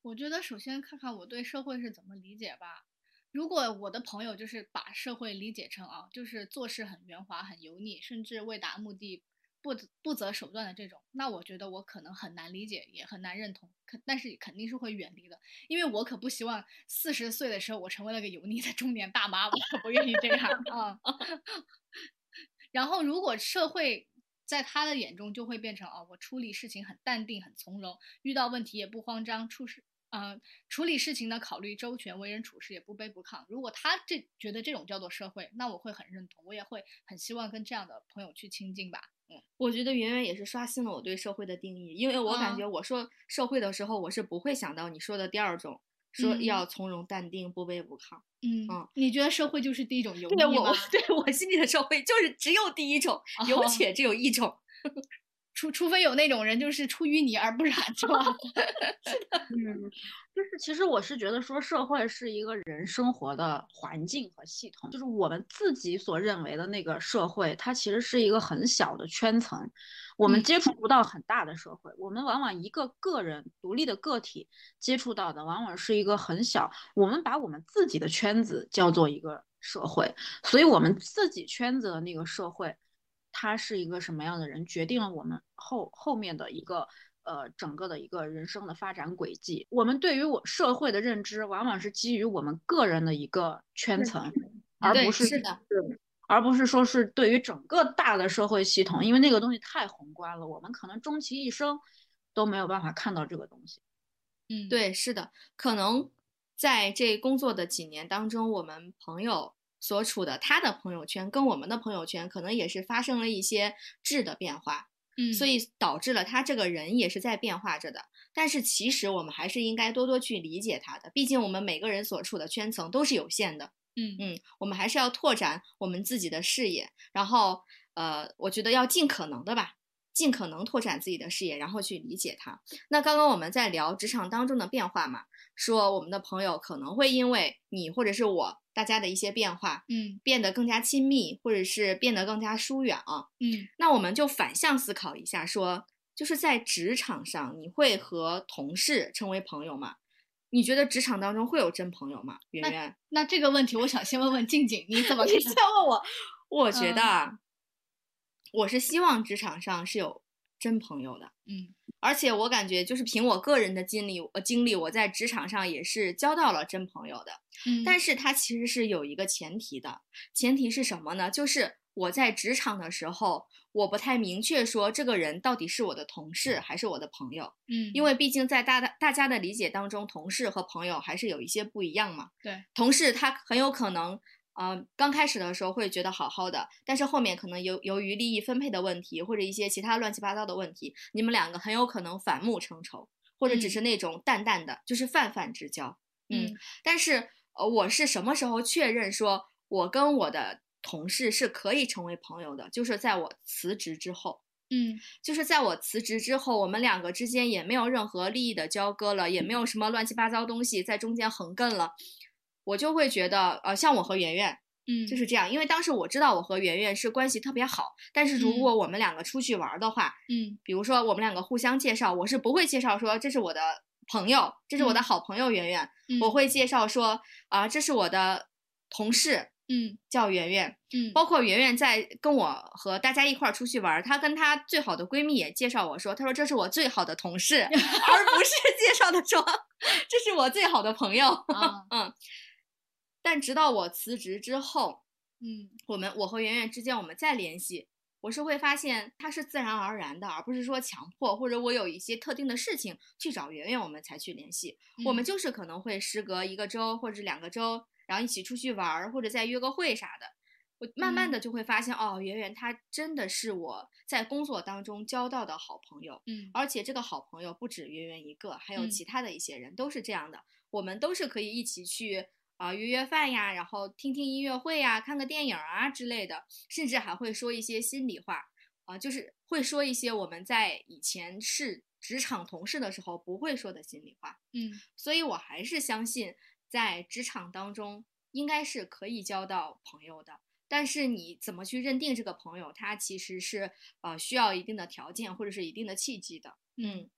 我觉得首先看看我对社会是怎么理解吧。如果我的朋友就是把社会理解成啊，就是做事很圆滑、很油腻，甚至为达目的不不择手段的这种，那我觉得我可能很难理解，也很难认同。可但是肯定是会远离的，因为我可不希望四十岁的时候我成为了个油腻的中年大妈，我可不愿意这样啊。然后，如果社会在他的眼中就会变成哦，我处理事情很淡定、很从容，遇到问题也不慌张，处事呃处理事情呢考虑周全，为人处事也不卑不亢。如果他这觉得这种叫做社会，那我会很认同，我也会很希望跟这样的朋友去亲近吧。嗯我觉得圆圆也是刷新了我对社会的定义，因为我感嗯觉我说社会的时候，我是不会想到你说的第二种说嗯要从容淡定，不卑不亢。嗯嗯你觉得社会就是第一种油腻对我？对我心里的社会就是只有第一种，有哦且只有一种。除除非有那种人就是出淤泥而不染，是吧？嗯，就是其实我是觉得说，社会是一个人生活的环境和系统，就是我们自己所认为的那个社会，它其实是一个很小的圈层，我们嗯接触不到很大的社会，我们往往一个个人独立的个体接触到的往往是一个很小，我们把我们自己的圈子叫做一个社会，所以我们自己圈子的那个社会。他是一个什么样的人，决定了我们后后面的一个呃整个的一个人生的发展轨迹。我们对于我社会的认知，往往是基于我们个人的一个圈层，而不是是的是而不是说是对于整个大的社会系统，因为那个东西太宏观了，我们可能终其一生都没有办法看到这个东西。嗯，对，是的，可能在这工作的几年当中，我们朋友所处的他的朋友圈跟我们的朋友圈，可能也是发生了一些质的变化，嗯，所以导致了他这个人也是在变化着的。但是其实我们还是应该多多去理解他的，毕竟我们每个人所处的圈层都是有限的。嗯嗯，我们还是要拓展我们自己的视野，然后呃，我觉得要尽可能的吧，尽可能拓展自己的视野，然后去理解它。那刚刚我们在聊职场当中的变化嘛，说我们的朋友可能会因为你或者是我大家的一些变化，嗯变得更加亲密，或者是变得更加疏远啊。嗯那我们就反向思考一下说，就是在职场上，你会和同事成为朋友吗？你觉得职场当中会有真朋友吗？圆圆？那这个问题，我想先问问静静，你怎么看你？先问我，我觉嗯得啊，我是希望职场上是有真朋友的，嗯而且我感觉就是凭我个人的经历，呃，经历我在职场上也是交到了真朋友的。嗯，但是它其实是有一个前提的，前提是什么呢？就是我在职场的时候，我不太明确说这个人到底是我的同事还是我的朋友，嗯，因为毕竟在大大大家的理解当中，同事和朋友还是有一些不一样嘛。对，同事他很有可能，呃，刚开始的时候会觉得好好的，但是后面可能由由于利益分配的问题或者一些其他乱七八糟的问题，你们两个很有可能反目成仇，或者只嗯是那种淡淡的，就是泛泛之交。嗯，嗯但是呃，我是什么时候确认说我跟我的同事是可以成为朋友的？就是在我辞职之后。嗯就是在我辞职之后，我们两个之间也没有任何利益的交割了，也没有什么乱七八糟东西在中间横亘了，我就会觉得，呃，像我和圆圆嗯，就是这样，因为当时我知道我和圆圆是关系特别好，但是如嗯。果我们两个出去玩儿的话，嗯。比如说我们两个互相介绍，我是不会介绍说这是我的朋友，这是我的嗯。好朋友圆圆，嗯。我会介绍说啊、这是我的同事，嗯。叫圆圆，嗯。包括圆圆在跟我和大家一块儿出去玩儿，她跟她最好的闺蜜也介绍我说，她说这是我最好的同事，而不是介绍的说 这是我最好的朋友。啊。嗯，但直到我辞职之后，嗯我们我和圆圆之间我们再联系，我是会发现它是自然而然的，而不是说强迫或者我有一些特定的事情去找圆圆我们才去联系。我们嗯就是可能会时隔一个周或者两个周，然后一起出去玩儿，或者再约个会啥的。我慢慢的就会发现，哦，圆圆她真的是我在工作当中交到的好朋友，嗯而且这个好朋友不止圆圆一个，还有嗯其他的一些人都是这样的。我们都是可以一起去啊、约约饭呀，然后听听音乐会呀，看个电影啊之类的，甚至还会说一些心里话啊、就是会说一些我们在以前是职场同事的时候不会说的心里话。嗯所以我还是相信，在职场当中应该是可以交到朋友的。但是你怎么去认定这个朋友，他其实是呃需要一定的条件或者是一定的契机的。嗯，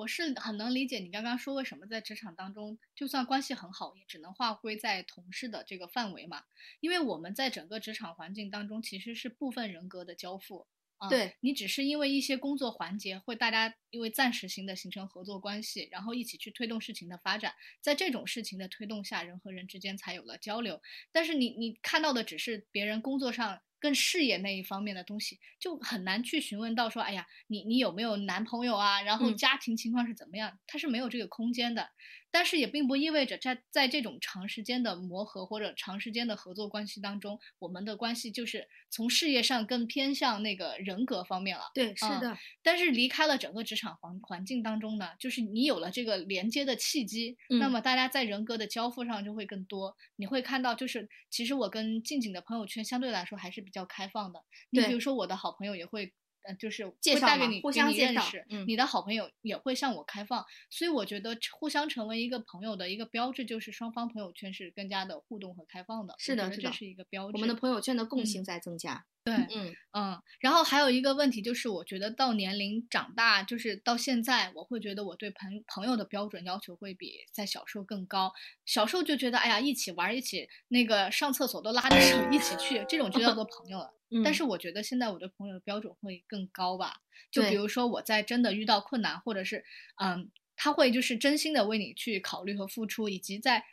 我是很能理解你刚刚说为什么在职场当中，就算关系很好，也只能划归在同事的这个范围嘛。因为我们在整个职场环境当中，其实是部分人格的交付。啊对你只是因为一些工作环节会大家因为暂时性的形成合作关系，然后一起去推动事情的发展，在这种事情的推动下，人和人之间才有了交流。但是你你看到的只是别人工作上更事业那一方面的东西，就很难去询问到说，哎呀，你你有没有男朋友啊？然后嗯家庭情况是怎么样？他是没有这个空间的。但是也并不意味着在在这种长时间的磨合或者长时间的合作关系当中，我们的关系就是从事业上更偏向那个人格方面了。对，是嗯的，但是离开了整个职场环环境当中呢，就是你有了这个连接的契机，那嗯么大家在人格的交付上就会更多。你会看到，就是其实我跟静静的朋友圈相对来说还是比较开放的。你比如说我的好朋友也会。呃，就是介绍会带给你，嘛互相介绍认识，嗯你的好朋友也会向我开放，所以我觉得互相成为一个朋友的一个标志，就是双方朋友圈是更加的互动和开放的。是的这是一个标志。我们的朋友圈的共性嗯在增加。对，嗯，嗯，然后还有一个问题就是，我觉得到年龄长大，就是到现在，我会觉得我对朋朋友的标准要求会比在小时候更高。小时候就觉得，哎呀，一起玩儿，一起那个上厕所都拉着手一起去，这种就叫做朋友了。但嗯是我觉得现在我的朋友的标准会更高吧。就比如说我在真的遇到困难，或者是嗯，他会就是真心的为你去考虑和付出，以及在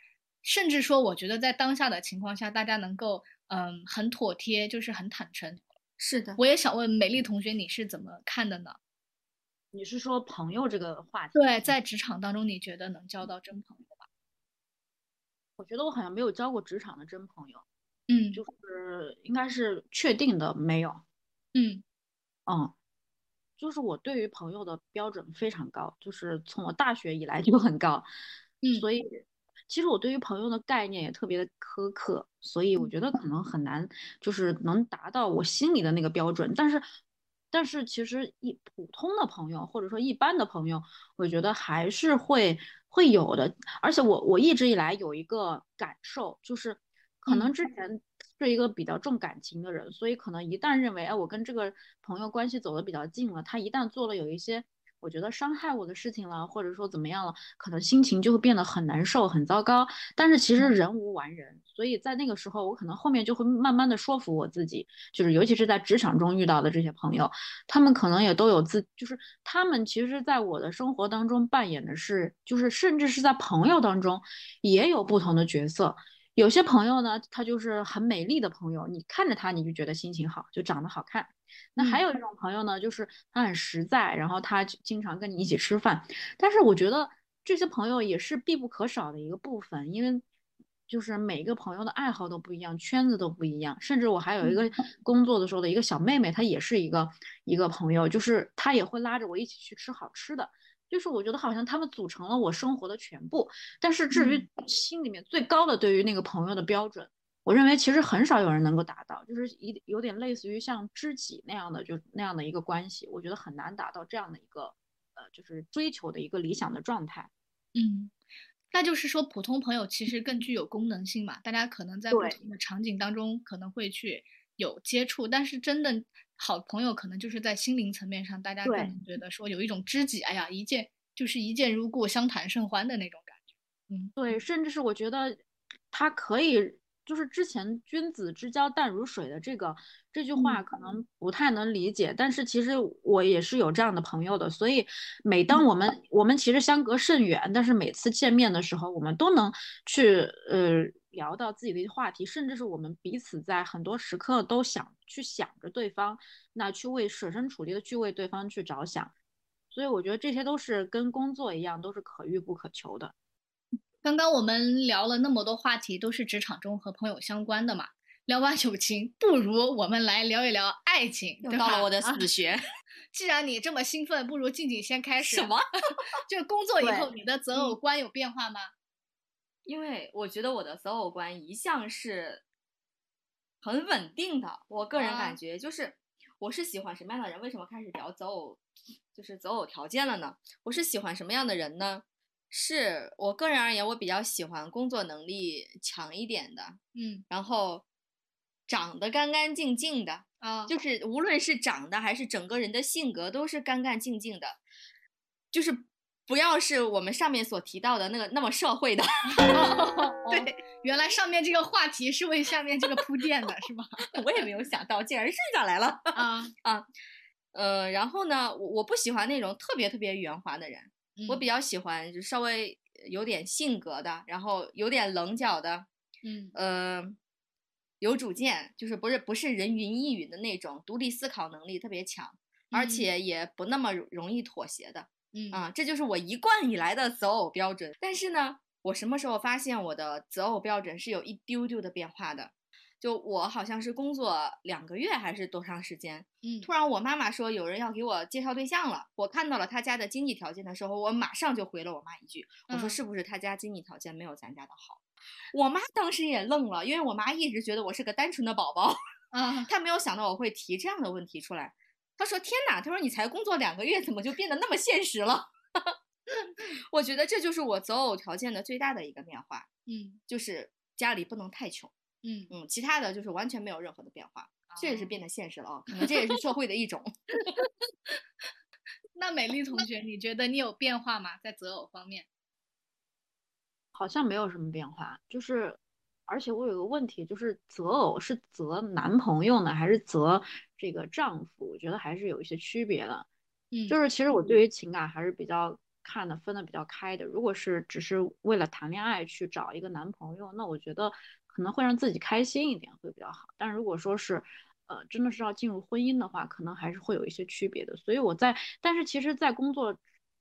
甚至说，我觉得在当下的情况下，大家能够嗯很妥帖，就是很坦诚。是的，我也想问美丽同学，你是怎么看的呢？你是说朋友这个话题？对，在职场当中，你觉得能交到真朋友吗？我觉得我好像没有交过职场的真朋友，嗯就是应该是确定的没有。嗯嗯，就是我对于朋友的标准非常高，就是从我大学以来就很高，嗯所以其实我对于朋友的概念也特别的苛刻，所以我觉得可能很难，就是能达到我心里的那个标准。但是，但是其实一普通的朋友或者说一般的朋友，我觉得还是会会有的。而且我我一直以来有一个感受，就是可能嗯之前是一个比较重感情的人，所以可能一旦认为，哎，我跟这个朋友关系走得比较近了，他一旦做了有一些我觉得伤害我的事情了，或者说怎么样了，可能心情就会变得很难受、很糟糕。但是其实人无完人，所以在那个时候，我可能后面就会慢慢的说服我自己，就是尤其是在职场中遇到的这些朋友，他们可能也都有自，就是他们其实在我的生活当中扮演的是，就是甚至是在朋友当中也有不同的角色。有些朋友呢，他就是很美丽的朋友，你看着他你就觉得心情好，就长得好看。那还嗯有一种朋友呢，就是他很实在，然后他经常跟你一起吃饭。但是我觉得这些朋友也是必不可少的一个部分，因为就是每个朋友的爱好都不一样，圈子都不一样。甚至我还有一个工作的时候的一个小妹妹，她也是一个一个朋友，就是她也会拉着我一起去吃好吃的。就是我觉得好像他们组成了我生活的全部，但是至于心里面最高的对于那个朋友的标准，我认为其实很少有人能够达到，就是一有点类似于像知己那样的，就那样的一个关系，我觉得很难达到这样的一个呃，就是追求的一个理想的状态。嗯，那就是说，普通朋友其实更具有功能性嘛，大家可能在不对同的场景当中可能会去有接触，但是真的好朋友可能就是在心灵层面上，大家可能觉得说有一种知己，哎呀，一见就是一见如故，相谈甚欢的那种感觉。嗯，对，甚至是我觉得他可以，就是之前“君子之交淡如水”的这个这句话，嗯可。能不太能理解，但是其实我也是有这样的朋友的，所以每当我。们我们其实相隔甚远，但是每次见面的时候，我们都能去呃聊到自己的一些话题，甚至是我们彼此在很多时刻都想去想着对方，那去为设身处地的去为对方去着想。所以我觉得这些都是跟工作一样，都是可遇不可求的。刚刚我们聊了那么多话题，都是职场中和朋友相关的嘛。聊完友情，不如我们来聊一聊爱情，对吧又到了我的啊死 穴。既然你这么兴奋，不如静静先开始。什么？就工作以后，你的择偶观有变化吗？因为我觉得我的择偶观一向是很稳定的，我个人啊感觉就是我是喜欢什么样的人。为什么开始聊择偶，就是择偶条件了呢？我是喜欢什么样的人呢？是我个人而言，我比较喜欢工作能力强一点的，嗯然后长得干干净净的，啊，就是无论是长得还是整个人的性格都是干干净净的，就是不要是我们上面所提到的那个那么社会的。对，哦原来上面这个话题是为下面这个铺垫的，是吧？我也没有想到，竟然顺下来了。啊啊，呃，然后呢，我我不喜欢那种特别特别圆滑的人，我嗯比较喜欢就稍微有点性格的，然后有点棱角的，嗯呃，有主见，就是不是不是人云亦云的那种，独立思考能力特别强，而嗯且也不那么容容易妥协的。嗯啊，这就是我一贯以来的择偶标准。但是呢，我什么时候发现我的择偶标准是有一丢丢的变化的？就我好像是工作两个月还是多长时间，嗯突然我妈妈说有人要给我介绍对象了，我看到了他家的经济条件的时候，我马上就回了我妈一句，我说嗯是不是他家经济条件没有咱家的好？我妈当时也愣了，因为我妈一直觉得我是个单纯的宝宝，啊，她没有想到我会提这样的问题出来。她说：“天哪！”他说：“你才工作两个月，怎么就变得那么现实了？” 我觉得这就是我择偶条件的最大的一个变化，嗯就是家里不能太穷。嗯，嗯，其他的就是完全没有任何的变化，这也是哦变得现实了啊，可能这也是社会的一种。那美丽同学，你觉得你有变化吗？在择偶方面？好像没有什么变化，就是，而且我有个问题，就是择偶是择男朋友呢，还是择这个丈夫？我觉得还是有一些区别的。嗯就是其实我对于情感还是比较看的分的比较开的。如果是只是为了谈恋爱去找一个男朋友，那我觉得可能会让自己开心一点会比较好。但如果说是呃真的是要进入婚姻的话，可能还是会有一些区别的。所以我在，但是其实，在工作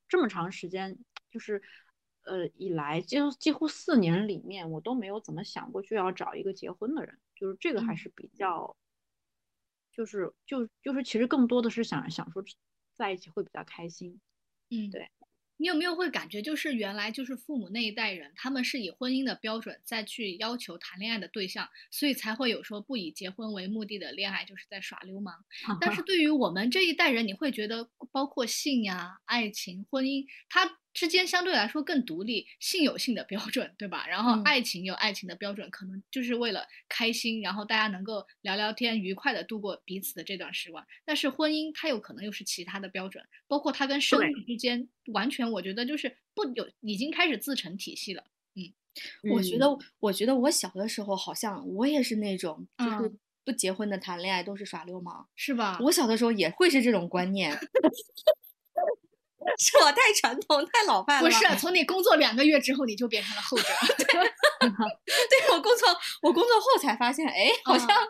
这么长时间，就是呃以来，就几乎四年里面，我都没有怎么想过就要找一个结婚的人，就是这个还嗯是比较。就是就就是其实更多的是想想说在一起会比较开心。嗯，对。你有没有会感觉，就是原来就是父母那一代人，他们是以婚姻的标准再去要求谈恋爱的对象，所以才会有说不以结婚为目的的恋爱就是在耍流氓。但是对于我们这一代人，你会觉得包括性呀、爱情、婚姻，它之间相对来说更独立，性有性的标准，对吧？然后嗯爱情有爱情的标准，可能就是为了开心，然后大家能够聊聊天，愉快的度过彼此的这段时光。但是婚姻它有可能又是其他的标准，包括它跟生对育之间，完全我觉得就是不有已经开始自成体系了。嗯我觉得，我觉得我小的时候好像我也是那种，就是嗯不结婚的谈恋爱都是耍流氓。是吧？我小的时候也会是这种观念，是我太传统、太老派了不是从你工作两个月之后，你就变成了后者。对对我工作，我工作后才发现，哎，好像嗯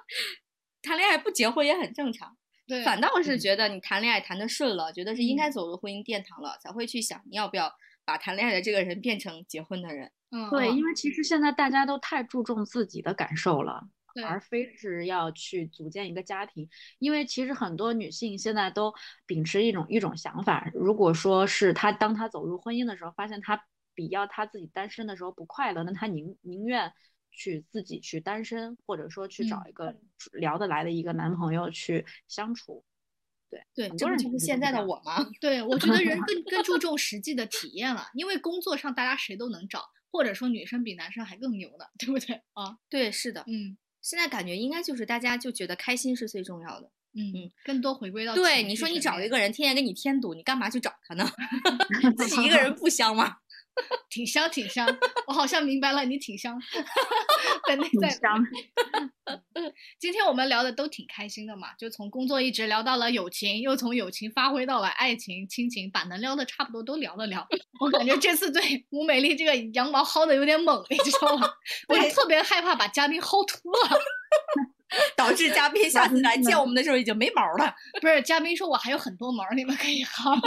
谈恋爱不结婚也很正常。对，反倒是嗯觉得你谈恋爱谈的顺了，觉得是应该嗯走入婚姻殿堂了，才会去想你要不要把谈恋爱的这个人变成结婚的人。嗯，对，嗯因为其实现在大家都太注重自己的感受了，对而非是要去组建一个家庭。因为其实很多女性现在都秉持一种一种想法，如果说是她当她走入婚姻的时候，发现她比要她自己单身的时候不快乐，那她宁宁愿去自己去单身，或者说去找嗯一个聊得来的一个男朋友去相处。对对，就是现在的我吗？对，我觉得人更更注重实际的体验了，因为工作上大家谁都能找，或者说女生比男生还更牛呢，对不对啊？对，是的，嗯现在感觉应该就是大家就觉得开心是最重要的。嗯，更多回归到对，你说你找一个人天天给你添堵，你干嘛去找他呢？自己一个人不香吗？挺香挺香，我好像明白了，你挺香。在内在香。今天我们聊的都挺开心的嘛，就从工作一直聊到了友情，又从友情发挥到了爱情、亲情，把能聊的差不多都聊了聊。我感觉这次对吴美丽这个羊毛薅的有点猛，你知道吗？我就特别害怕把嘉宾薅秃了。导致嘉宾下次来见我们的时候已经没毛了。不是，嘉宾说我还有很多毛儿，你们可以薅。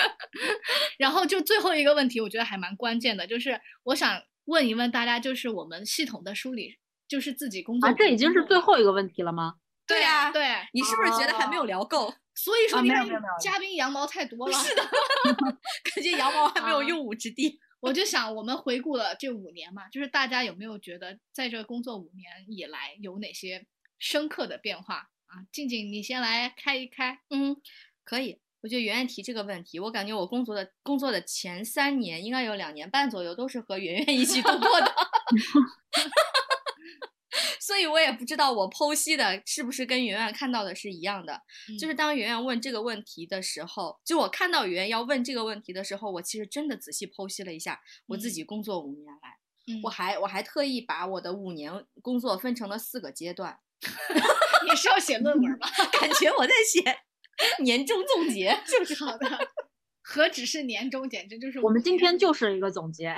然后就最后一个问题，我觉得还蛮关键的，就是我想问一问大家，就是我们系统的梳理，就是自己工作啊，这已经是最后。一个问题了吗？对呀、对，你是不是觉得还没有聊够？所以说啊你看没有没有没有嘉宾羊毛太多了。是的，感觉羊毛还没有啊用武之地。我就想，我们回顾了这五年嘛，就是大家有没有觉得，在这工作五年以来，有哪些深刻的变化啊？静静，你先来开一开。嗯，可以。我觉得圆圆提这个问题，我感觉我工作的工作的前三年，应该有两年半左右都是和圆圆一起度过的，所以我也不知道我剖析的是不是跟圆圆看到的是一样的。就是嗯当圆圆问这个问题的时候，就我看到圆圆要问这个问题的时候，我其实真的仔细剖析了一下我自嗯己工作五年来，嗯我还我还特意把我的五年工作分成了四个阶段，你是要写论文吗？感觉我在写年终总结，是不是？好的，何止是年终，简直就是我们今天就就是一个总结。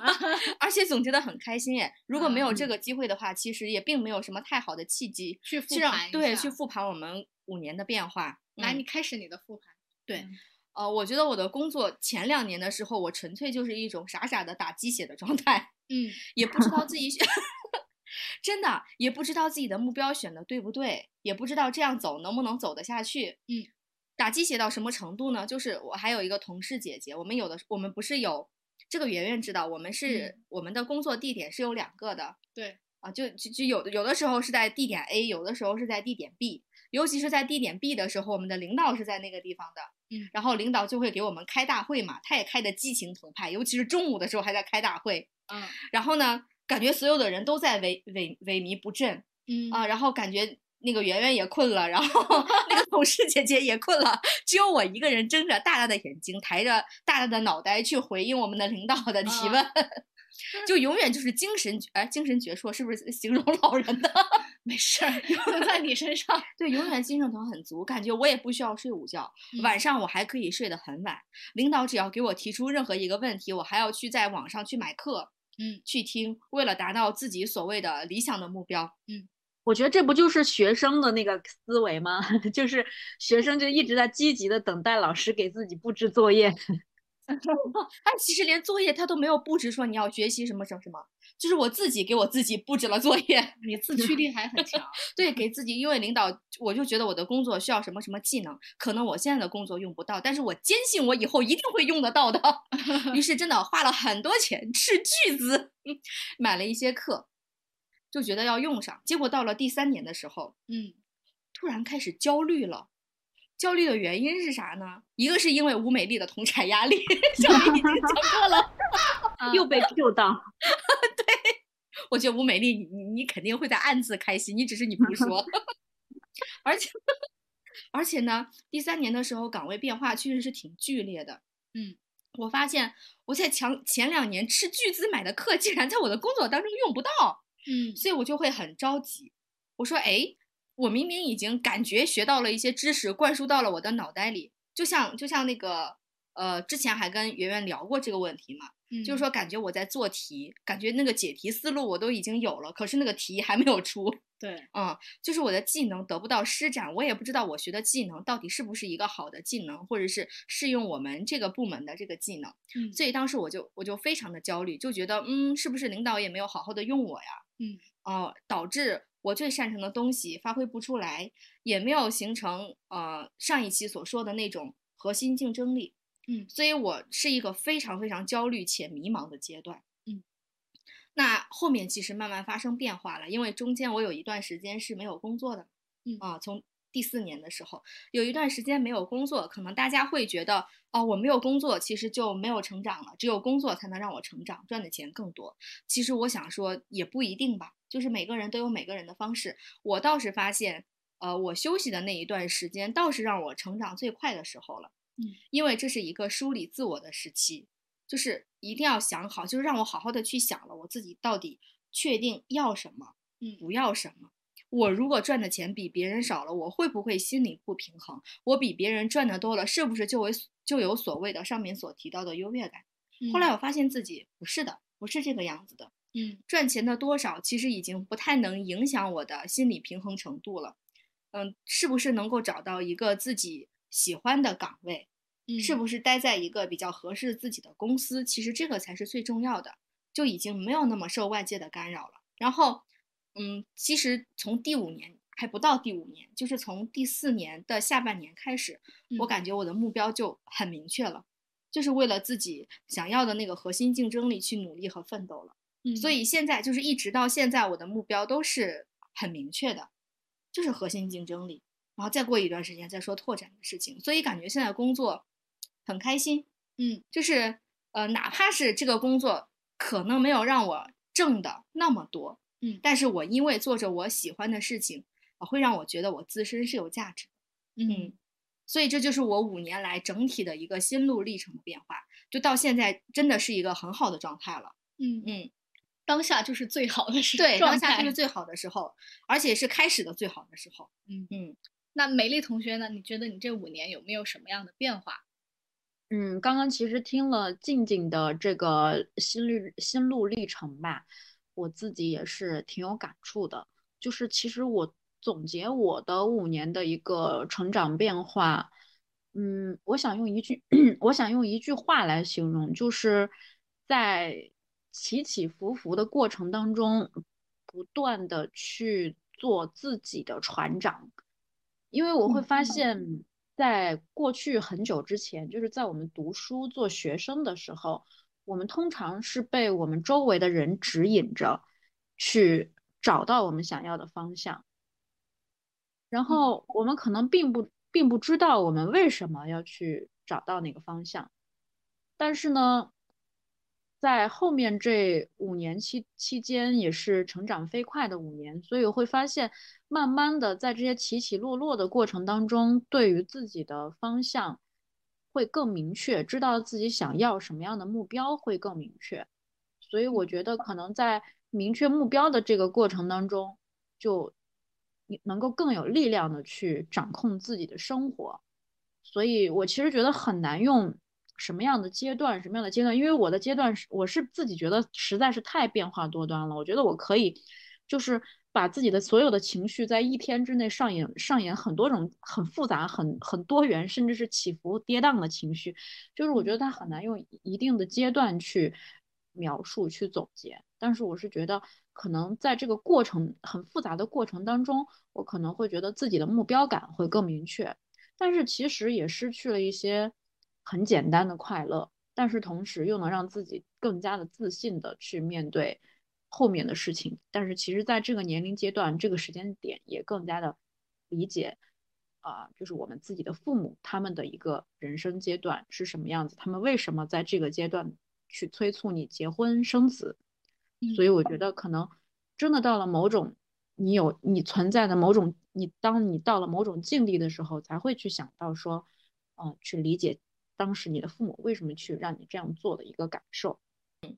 而且总结的很开心耶。如果没有这嗯个机会的话，其实也并没有什么太好的契机去复盘对去复盘我们五年的变化。来，嗯你开始你的复盘。对嗯呃，我觉得我的工作前两年的时候，我纯粹就是一种傻傻的打鸡血的状态，嗯 也不知道自己选，真的也不知道自己的目标选的对不对，也不知道这样走能不能走得下去。嗯，打鸡血到什么程度呢？就是我还有一个同事姐姐，我们有的我们不是有这个圆圆知道，我们是、我们的工作地点是有两个的，对，啊，就就就有的有的时候是在地点 A，有的时候是在地点 B。尤其是在地点 B 的时候，我们的领导是在那个地方的，嗯，然后领导就会给我们开大会嘛，他也开的激情澎湃，尤其是中午的时候还在开大会，嗯。然后呢，感觉所有的人都在萎萎萎靡不振嗯。啊，然后感觉那个圆圆也困了，然后 那个同事姐姐也困了，只有我一个人睁着大大的眼睛，抬着大大的脑袋去回应我们的领导的提问，就永远就是精神哎精神矍铄，是不是形容老人的？没事儿，用在你身上。对，永远精神头很足，感觉我也不需要睡午觉，嗯晚上我还可以睡得很晚。领导只要给我提出任何一个问题，我还要去在网上去买课，嗯，去听，为了达到自己所谓的理想的目标。我觉得这不就是学生的那个思维吗？就是学生就一直在积极的等待老师给自己布置作业。他 其实连作业他都没有布置，说你要学习什么什么什么，就是我自己给我自己布置了作业。你自驱力还很强。对，给自己，因为领导，我就觉得我的工作需要什么什么技能，可能我现在的工作用不到，但是我坚信我以后一定会用得到的。于是真的花了很多钱，斥巨资买了一些课，就觉得要用上。结果到了第三年的时候，嗯突然开始焦虑了。焦虑的原因是啥呢？一个是因为吴美丽的同产压力，小丽已经讲过了。啊又被 Q 到，对我觉得吴美丽，你你你肯定会在暗自开心，你只是你不说。而且而且呢，第三年的时候岗位变化确实是挺剧烈的。嗯，我发现我在前前两年斥巨资买的课，竟然在我的工作当中用不到，嗯所以我就会很着急。我说，哎，我明明已经感觉学到了一些知识，灌输到了我的脑袋里，就像就像那个呃，之前还跟圆圆聊过这个问题嘛。就是说，感觉我在做题，感觉那个解题思路我都已经有了，可是那个题还没有出，对，嗯，就是我的技能得不到施展，我也不知道我学的技能到底是不是一个好的技能，或者是适用我们这个部门的这个技能，嗯所以当时我就我就非常的焦虑，就觉得，嗯，是不是领导也没有好好的用我呀？嗯，哦、导致我最擅长的东西发挥不出来，也没有形成呃上一期所说的那种核心竞争力。嗯所以我是一个非常非常焦虑且迷茫的阶段。嗯，那后面其实慢慢发生变化了，因为中间我有一段时间是没有工作的。嗯啊，从第四年的时候有一段时间没有工作，可能大家会觉得哦，我没有工作，其实就没有成长了，只有工作才能让我成长，赚的钱更多。其实我想说也不一定吧，就是每个人都有每个人的方式。我倒是发现，呃，我休息的那一段时间倒是让我成长最快的时候了。嗯，因为这是一个梳理自我的时期，就是一定要想好，就是让我好好的去想了，我自己到底确定要什么，嗯不要什么。我如果赚的钱比别人少了，我会不会心里不平衡？我比别人赚的多了，是不是就为就有所谓的上面所提到的优越感？后来我发现自己不是的，不是这个样子的。嗯赚钱的多少其实已经不太能影响我的心理平衡程度了。嗯，是不是能够找到一个自己喜欢的岗位？嗯是不是待在一个比较合适自己的公司？其实这个才是最重要的，就已经没有那么受外界的干扰了。然后，嗯，其实从第五年还不到第五年，就是从第四年的下半年开始，我嗯感觉我的目标就很明确了，就是为了自己想要的那个核心竞争力去努力和奋斗了。嗯所以现在就是一直到现在，我的目标都是很明确的，就是核心竞争力。然后再过一段时间再说拓展的事情，所以感觉现在工作很开心，嗯就是呃，哪怕是这个工作可能没有让我挣的那么多，嗯但是我因为做着我喜欢的事情，呃会让我觉得我自身是有价值的。嗯所以这就是我五年来整体的一个心路历程的变化，就到现在真的是一个很好的状态了。嗯嗯，当下就是最好的时对，当下就是最好的时候，而且是开始的最好的时候。嗯嗯，那美丽同学呢？你觉得你这五年有没有什么样的变化？嗯，刚刚其实听了静静的这个心路心路历程吧，我自己也是挺有感触的。就是其实我总结我的五年的一个成长变化，嗯，我想用一句，我想用一句话来形容，就是在起起伏伏的过程当中，不断的去做自己的船长，因为我会发现，在过去很久之前，就是在我们读书做学生的时候，我们通常是被我们周围的人指引着去找到我们想要的方向，然后我们可能并不。并不知道我们为什么要去找到那个方向，但是呢，在后面这五年期期间也是成长飞快的五年，所以会发现，慢慢的在这些起起落落的过程当中，对于自己的方向会更明确，知道自己想要什么样的目标会更明确，所以我觉得可能在明确目标的这个过程当中，就。能够更有力量的去掌控自己的生活，所以我其实觉得很难用什么样的阶段，什么样的阶段，因为我的阶段是我是自己觉得实在是太变化多端了。我觉得我可以就是把自己的所有的情绪在一天之内上演上演很多种很复杂、很很多元，甚至是起伏跌宕的情绪，就是我觉得它很难用一定的阶段去描述、去总结。但是我是觉得。可能在这个过程很复杂的过程当中，我可能会觉得自己的目标感会更明确，但是其实也失去了一些很简单的快乐，但是同时又能让自己更加的自信的去面对后面的事情。但是其实在这个年龄阶段、这个时间点，也更加的理解啊，就是我们自己的父母他们的一个人生阶段是什么样子，他们为什么在这个阶段去催促你结婚生子。所以我觉得可能真的到了某种你有你存在的某种你当你到了某种境地的时候，才会去想到说，嗯，去理解当时你的父母为什么去让你这样做的一个感受。嗯，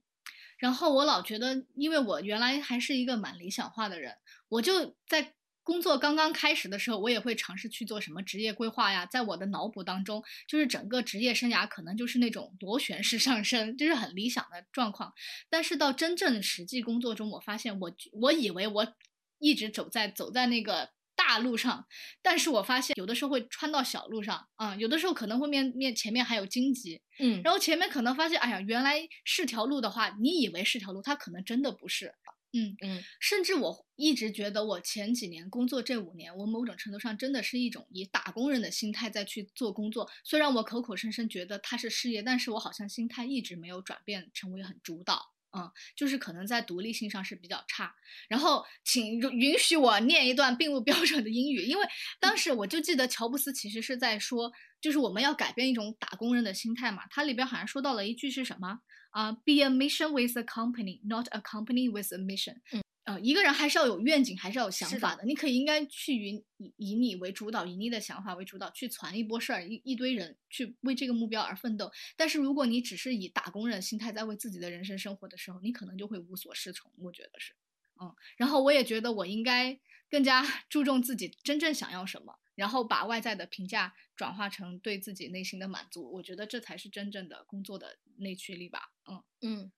然后我老觉得，因为我原来还是一个蛮理想化的人，我就在。工作刚刚开始的时候，我也会尝试去做什么职业规划呀。在我的脑补当中，就是整个职业生涯可能就是那种螺旋式上升，就是很理想的状况。但是到真正实际工作中，我发现我我以为我一直走在走在那个大路上，但是我发现有的时候会穿到小路上啊，有的时候可能会面面前面还有荆棘，嗯，然后前面可能发现，哎呀，原来是条路的话，你以为是条路，它可能真的不是。嗯嗯，甚至我一直觉得，我前几年工作这五年，我某种程度上真的是一种以打工人的心态在去做工作。虽然我口口声声觉得它是事业，但是我好像心态一直没有转变成为很主导。嗯，就是可能在独立性上是比较差。然后，请允许我念一段并不标准的英语，因为当时我就记得乔布斯其实是在说，就是我们要改变一种打工人的心态嘛。他里边好像说到了一句是什么？啊，be a mission with a company, not a company with a mission。嗯，呃，一个人还是要有愿景，还是要有想法的。你可以应该去以以以你为主导，以你的想法为主导，去传一波事儿，一一堆人去为这个目标而奋斗。但是如果你只是以打工人心态在为自己的人生生活的时候，你可能就会无所适从。我觉得是，嗯。然后我也觉得我应该更加 注重自己真正想要什么。然后把外在的评价转化成对自己内心的满足，我觉得这才是真正的工作的内驱力吧。嗯嗯，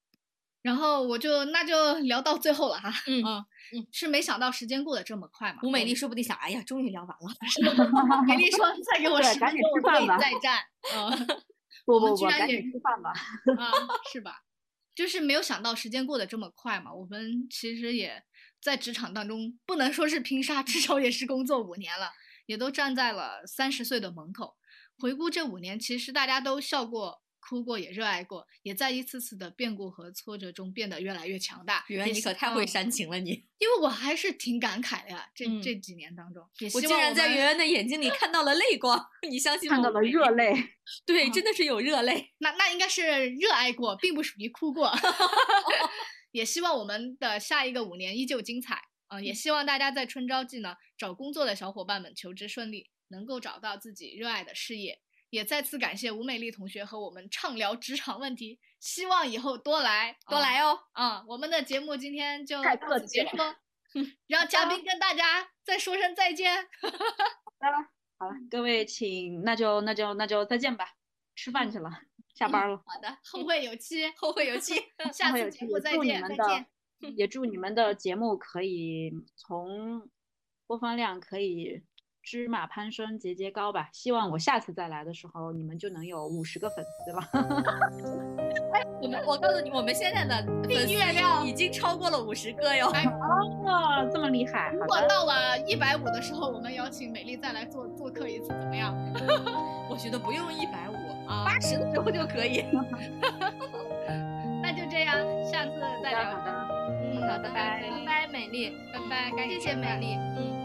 然后我就那就聊到最后了哈。嗯嗯，是没想到时间过得这么快嘛。吴美丽说不定想，哎呀，终于聊完了。美丽说 再给我十分钟，我可以。再战。嗯，不不不，赶紧吃饭吧。啊，是吧？就是没有想到时间过得这么快嘛。我们其实也在职场当中，不能说是拼杀，至少也是工作五年了。也都站在了三十岁的门口，回顾这五年，其实大家都笑过、哭过，也热爱过，也在一次次的变故和挫折中变得越来越强大。圆圆，你可太会煽情了，你。因为我还是挺感慨的呀，这这几年当中，我竟然在圆圆的眼睛里 看到了泪光。你相信？看到了热泪。对，真的是有热泪。那那应该是热爱过，并不属于哭过。也希望我们的下一个五年依旧精彩。嗯，也希望大家在春招季呢，找工作的小伙伴们求职顺利，能够找到自己热爱的事业。也再次感谢吴美丽同学和我们畅聊职场问题，希望以后多来多来哦。嗯，我们的节目今天就到此结束，让嘉宾跟大家再说声再见。好了，好了，各位请，那就那就那就再见吧，吃饭去了，下班了。好的，后会有期，后会有期，下次节目再见，再见。也祝你们的节目可以从播放量可以芝麻攀升节节高吧。希望我下次再来的时候，你们就能有五十个粉丝了。哎，我们我告诉你，我们现在的订阅量已经超过了五十个哟。哦，这么厉害！如果到了一百五的时候，我们邀请美丽再来做做客一次，怎么样？我觉得不用一百五啊，八十的时候就可以。那就这样，下次再聊。好的，嗯，好的，拜拜拜，美丽，拜拜，谢谢美丽，嗯。